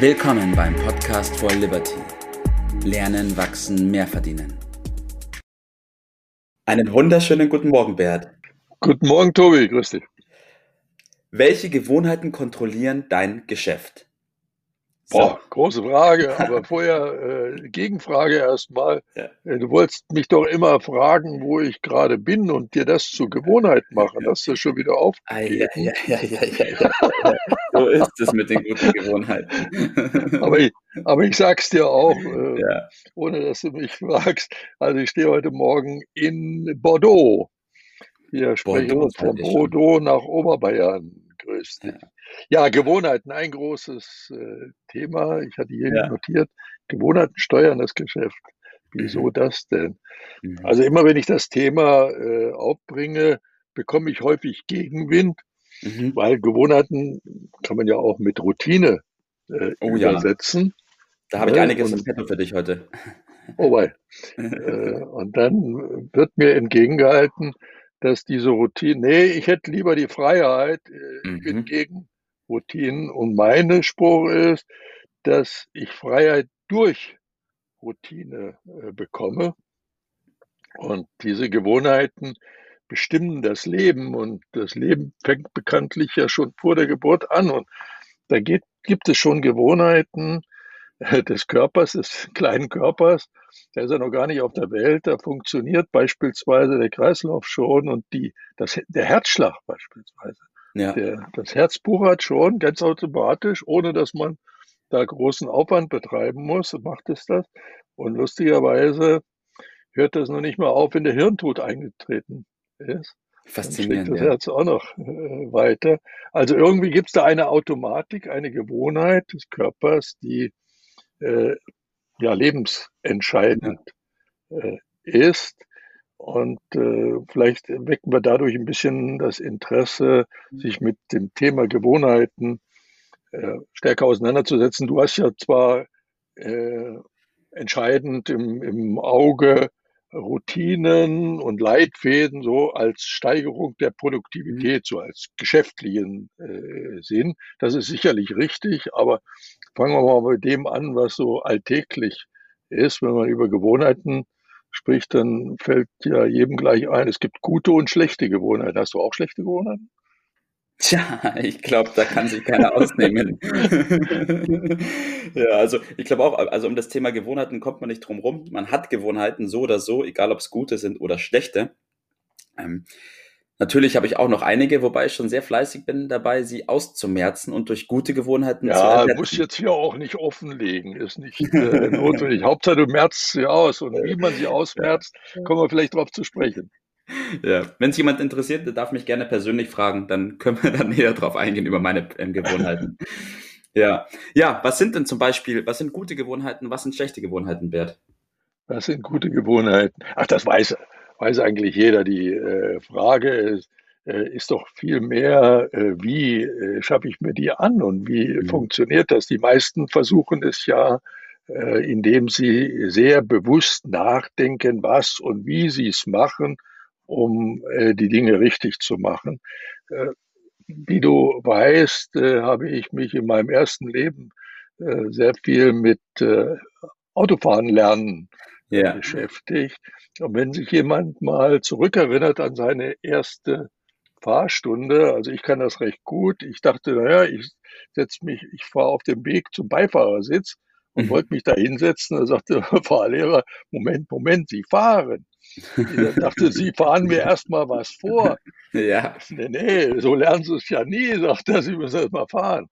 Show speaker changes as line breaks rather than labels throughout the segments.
Willkommen beim Podcast for Liberty. Lernen, wachsen, mehr verdienen. Einen wunderschönen guten Morgen, Bert.
Guten Morgen, Tobi. Grüß dich.
Welche Gewohnheiten kontrollieren dein Geschäft?
Boah, große Frage, aber vorher äh, Gegenfrage erstmal.
Ja.
Äh, du wolltest mich doch immer fragen, wo ich gerade bin und dir das zur Gewohnheit machen. Hast du schon wieder auf?
Ah, ja, ja, ja, ja, ja, ja. So ist es mit den guten Gewohnheiten.
Aber ich, aber ich sag's dir auch, äh,
ja.
ohne dass du mich fragst. Also ich stehe heute Morgen in Bordeaux. Wir sprechen
Bordeaux,
uns von Bordeaux nach Oberbayern. Grüß dich.
Ja.
Ja, Gewohnheiten, ein großes äh, Thema. Ich hatte hier
Ja.
notiert, Gewohnheiten steuern das Geschäft. Wieso
Mhm.
das denn?
Mhm.
Also immer wenn ich das Thema äh, aufbringe, bekomme ich häufig Gegenwind,
Mhm.
weil Gewohnheiten kann man ja auch mit Routine äh,
Oh ja.
übersetzen.
Da habe ich
Ne,
einiges im Petto für dich heute.
Oh wei. Äh, und dann wird mir entgegengehalten, dass diese Routine, nee, ich hätte lieber die Freiheit, äh, ich bin
Mhm.
gegen Routinen. Und mein Spruch ist, dass ich Freiheit durch Routine äh, bekomme. Und diese Gewohnheiten bestimmen das Leben. Und das Leben fängt bekanntlich ja schon vor der Geburt an. Und da geht, gibt es schon Gewohnheiten äh, des Körpers, des kleinen Körpers. Der ist ja noch gar nicht auf der Welt. Da funktioniert beispielsweise der Kreislauf schon und die, das, der Herzschlag beispielsweise.
Ja.
Der, das Herz puchert schon ganz automatisch, ohne dass man da großen Aufwand betreiben muss, macht es das. Und lustigerweise hört das noch nicht mal auf, wenn der Hirntod eingetreten ist. Dann
Faszinierend,
das
ja.
Herz auch noch äh, weiter. Also irgendwie gibt es da eine Automatik, eine Gewohnheit des Körpers, die äh, ja lebensentscheidend äh, ist. Und äh, vielleicht wecken wir dadurch ein bisschen das Interesse, sich mit dem Thema Gewohnheiten äh, stärker auseinanderzusetzen. Du hast ja zwar äh, entscheidend im, im Auge Routinen und Leitfäden so als Steigerung der Produktivität, so als geschäftlichen äh, Sinn. Das ist sicherlich richtig, aber fangen wir mal mit dem an, was so alltäglich ist. Wenn man über Gewohnheiten spricht, dann fällt ja jedem gleich ein, es gibt gute und schlechte Gewohnheiten. Hast du auch schlechte Gewohnheiten?
Tja, ich glaube, da kann sich keiner ausnehmen. Ja, also ich glaube auch, also um das Thema Gewohnheiten kommt man nicht drum rum. Man hat Gewohnheiten so oder so, egal ob es gute sind oder schlechte. Ähm, natürlich habe ich auch noch einige, wobei ich schon sehr fleißig bin dabei, sie auszumerzen und durch gute Gewohnheiten zu
Ja,
ersetzen.
muss jetzt hier auch nicht offenlegen, ist nicht äh, notwendig. Hauptsache, du merzt sie aus. Und wie man sie ausmerzt, kommen wir vielleicht drauf zu sprechen.
Ja, wenn es jemand interessiert, der darf mich gerne persönlich fragen, dann können wir dann näher drauf eingehen über meine ähm, Gewohnheiten. Ja, ja, was sind denn zum Beispiel, was sind gute Gewohnheiten, was sind schlechte Gewohnheiten, Bert?
Das sind gute Gewohnheiten. Ach, das weiß, weiß eigentlich jeder. Die äh, Frage ist, äh, ist doch viel mehr, äh, wie äh, schaffe ich mir die an und wie
Mhm.
funktioniert das? Die meisten versuchen es ja, äh, indem sie sehr bewusst nachdenken, was und wie sie es machen, um äh, die Dinge richtig zu machen. Äh, wie du weißt, äh, habe ich mich in meinem ersten Leben äh, sehr viel mit äh, Autofahren lernen äh,
Ja,
beschäftigt. Und wenn sich jemand mal zurückerinnert an seine erste Fahrstunde, also ich kann das recht gut. Ich dachte, naja, ich setze mich, ich fahre auf dem Weg zum Beifahrersitz und wollte mich da hinsetzen. Da sagte der Fahrlehrer, Moment, Moment, Sie fahren. Ich dachte, Sie fahren mir erst mal was vor.
ja,
Nee, nee, so lernen Sie es ja nie, sagt er, Sie müssen erst mal fahren.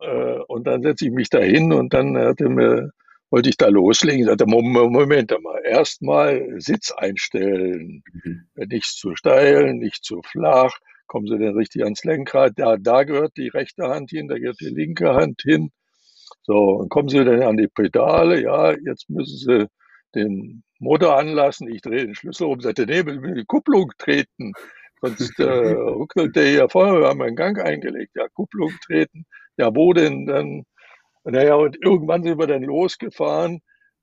Äh, Und dann setze ich mich da hin und dann mir, wollte ich da loslegen. Ich sagte, Mom- Moment mal, erstmal Sitz einstellen.
Mhm.
Nicht zu steil, nicht zu flach. Kommen Sie denn richtig ans Lenkrad? Da, da gehört die rechte Hand hin, da gehört die linke Hand hin. So, und kommen Sie dann an die Pedale? Ja, jetzt müssen Sie den Motor anlassen. Ich drehe den Schlüssel um, sagte, nee, wir müssen die Kupplung treten. Sonst äh, ruckelt der hier vorne, wir haben einen Gang eingelegt. Ja, Kupplung treten. Ja, wo denn dann? Naja, und irgendwann sind wir dann losgefahren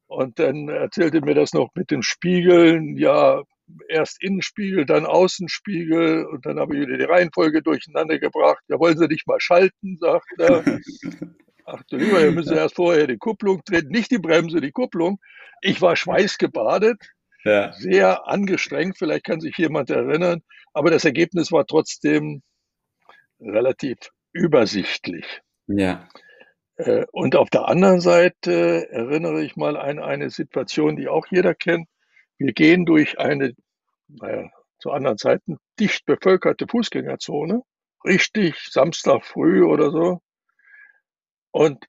und dann erzählte mir das noch mit den Spiegeln. Ja, erst Innenspiegel, dann Außenspiegel und dann habe ich wieder die Reihenfolge durcheinander gebracht. Ja, wollen Sie nicht mal schalten, sagt er. Ach du lieber, wir müssen erst vorher die Kupplung drehen, nicht die Bremse, die Kupplung. Ich war schweißgebadet, ja. sehr angestrengt, vielleicht kann sich jemand erinnern, aber das Ergebnis war trotzdem relativ übersichtlich.
Ja.
Äh, und auf der anderen Seite erinnere ich mal an eine Situation, die auch jeder kennt. Wir gehen durch eine, naja, zu anderen Zeiten dicht bevölkerte Fußgängerzone, richtig Samstag früh oder so. Und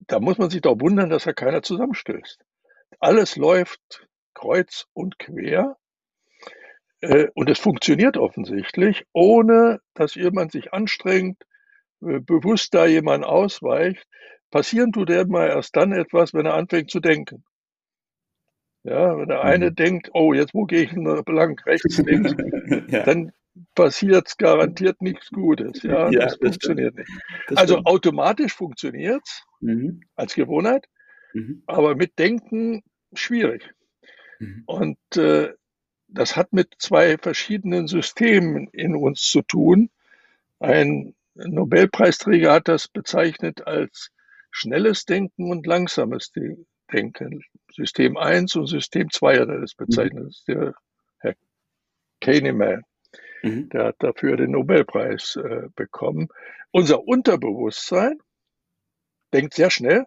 da muss man sich doch wundern, dass da keiner zusammenstößt. Alles läuft kreuz und quer. Äh, und es funktioniert offensichtlich, ohne dass jemand sich anstrengt, äh, bewusst da jemand ausweicht. Passieren tut er mal erst dann etwas, wenn er anfängt zu denken. Ja, wenn der eine mhm. denkt, oh, jetzt wo gehe ich lang, rechts, links, ja. dann passiert garantiert nichts Gutes. Ja, ja das, das funktioniert stimmt. nicht. Das also stimmt. automatisch funktioniert es mhm. als Gewohnheit, mhm. aber mit Denken schwierig. Mhm. Und äh, das hat mit zwei verschiedenen Systemen in uns zu tun. Ein Nobelpreisträger hat das bezeichnet als schnelles Denken und langsames Denken. System 1 und System 2 hat er das bezeichnet. Mhm. Das ist der Herr Kahneman. Mhm. Der hat dafür den Nobelpreis äh, bekommen. Unser Unterbewusstsein denkt sehr schnell,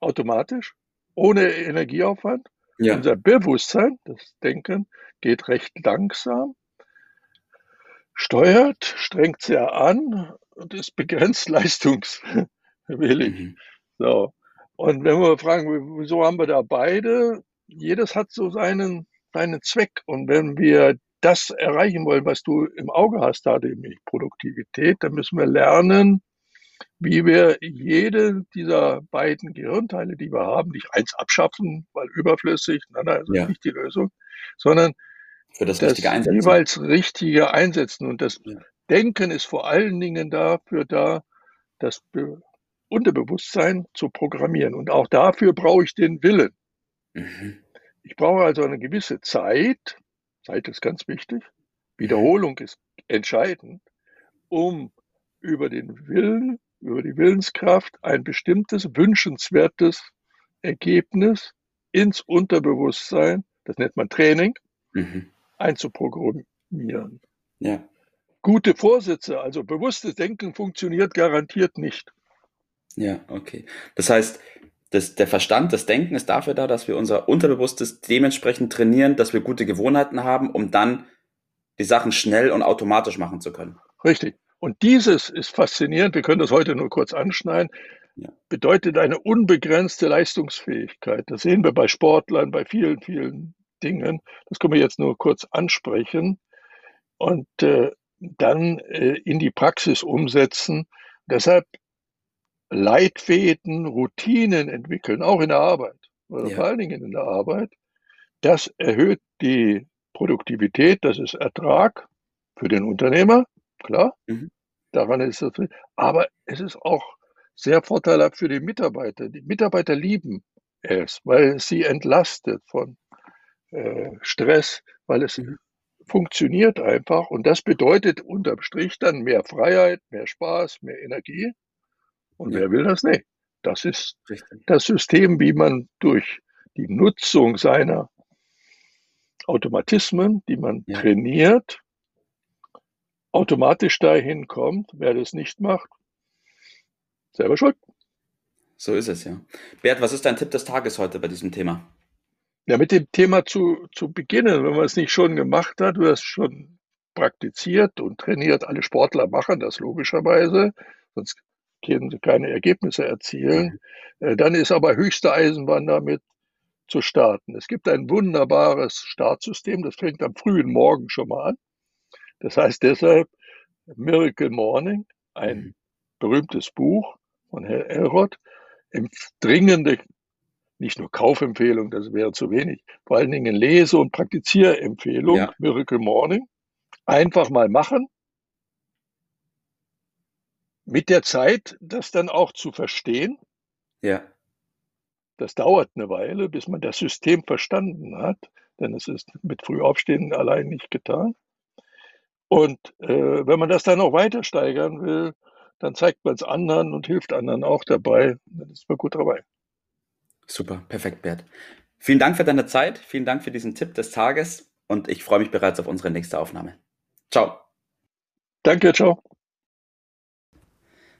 automatisch, ohne Energieaufwand. Ja. Unser Bewusstsein, das Denken, geht recht langsam, steuert, strengt sehr an und ist begrenzt leistungswillig. Mhm. So. Und wenn wir fragen, wieso haben wir da beide? Jedes hat so seinen, seinen Zweck. Und wenn wir das erreichen wollen, was du im Auge hast, da nämlich Produktivität, dann müssen wir lernen, wie wir jede dieser beiden Gehirnteile, die wir haben, nicht eins abschaffen, weil überflüssig, nein, nein, das ist ja. nicht die Lösung, sondern
für das, das richtige Einsetzen.
jeweils richtige einsetzen. Und das ja. Denken ist vor allen Dingen dafür da, das Unterbewusstsein zu programmieren. Und auch dafür brauche ich den Willen. Mhm. Ich brauche also eine gewisse Zeit, Zeit ist ganz wichtig, Wiederholung ist entscheidend, um über den Willen, über die Willenskraft ein bestimmtes wünschenswertes Ergebnis ins Unterbewusstsein, das nennt man Training, mhm. einzuprogrammieren.
Ja.
Gute Vorsätze, also bewusstes Denken funktioniert garantiert nicht.
Ja, okay. Das heißt, das, der Verstand, das Denken ist dafür da, dass wir unser Unterbewusstes dementsprechend trainieren, dass wir gute Gewohnheiten haben, um dann die Sachen schnell und automatisch machen zu können.
Richtig. Und dieses ist faszinierend, wir können das heute nur kurz anschneiden, ja. bedeutet eine unbegrenzte Leistungsfähigkeit. Das sehen wir bei Sportlern, bei vielen, vielen Dingen. Das können wir jetzt nur kurz ansprechen und äh, dann äh, in die Praxis umsetzen. Deshalb Leitfäden, Routinen entwickeln, auch in der Arbeit, oder ja. vor allen Dingen in der Arbeit. Das erhöht die Produktivität, das ist Ertrag für den Unternehmer, klar. Mhm. Daran ist es, aber es ist auch sehr vorteilhaft für die Mitarbeiter. Die Mitarbeiter lieben es, weil es sie entlastet von äh, Stress, weil es mhm. funktioniert einfach und das bedeutet unterm Strich dann mehr Freiheit, mehr Spaß, mehr Energie und ja. wer will das nicht? Das ist Richtig. das System, wie man durch die Nutzung seiner Automatismen, die man ja. trainiert, automatisch dahin kommt. Wer das nicht macht, selber schuld.
So ist es, ja. Bert, was ist dein Tipp des Tages heute bei diesem Thema?
Ja, mit dem Thema zu, zu beginnen, wenn man es nicht schon gemacht hat, du hast schon praktiziert und trainiert. Alle Sportler machen das logischerweise, sonst keine Ergebnisse erzielen. Mhm. Äh, dann ist aber höchste Eisenbahn damit zu starten. Es gibt ein wunderbares Startsystem, das fängt am frühen Morgen schon mal an. Das heißt deshalb Miracle Morning, ein mhm. berühmtes Buch von Herr Elrod, dringende, nicht nur Kaufempfehlung, das wäre zu wenig, vor allen Dingen Lese- und Praktizierempfehlung, ja. Miracle Morning. Einfach mal machen, mit der Zeit das dann auch zu verstehen.
Ja.
Das dauert eine Weile, bis man das System verstanden hat, denn es ist mit Frühaufstehen allein nicht getan. Und äh, wenn man das dann noch weiter steigern will, dann zeigt man es anderen und hilft anderen auch dabei. Dann ist man gut dabei.
Super, perfekt, Bert. Vielen Dank für deine Zeit, vielen Dank für diesen Tipp des Tages und ich freue mich bereits auf unsere nächste Aufnahme. Ciao.
Danke, ciao.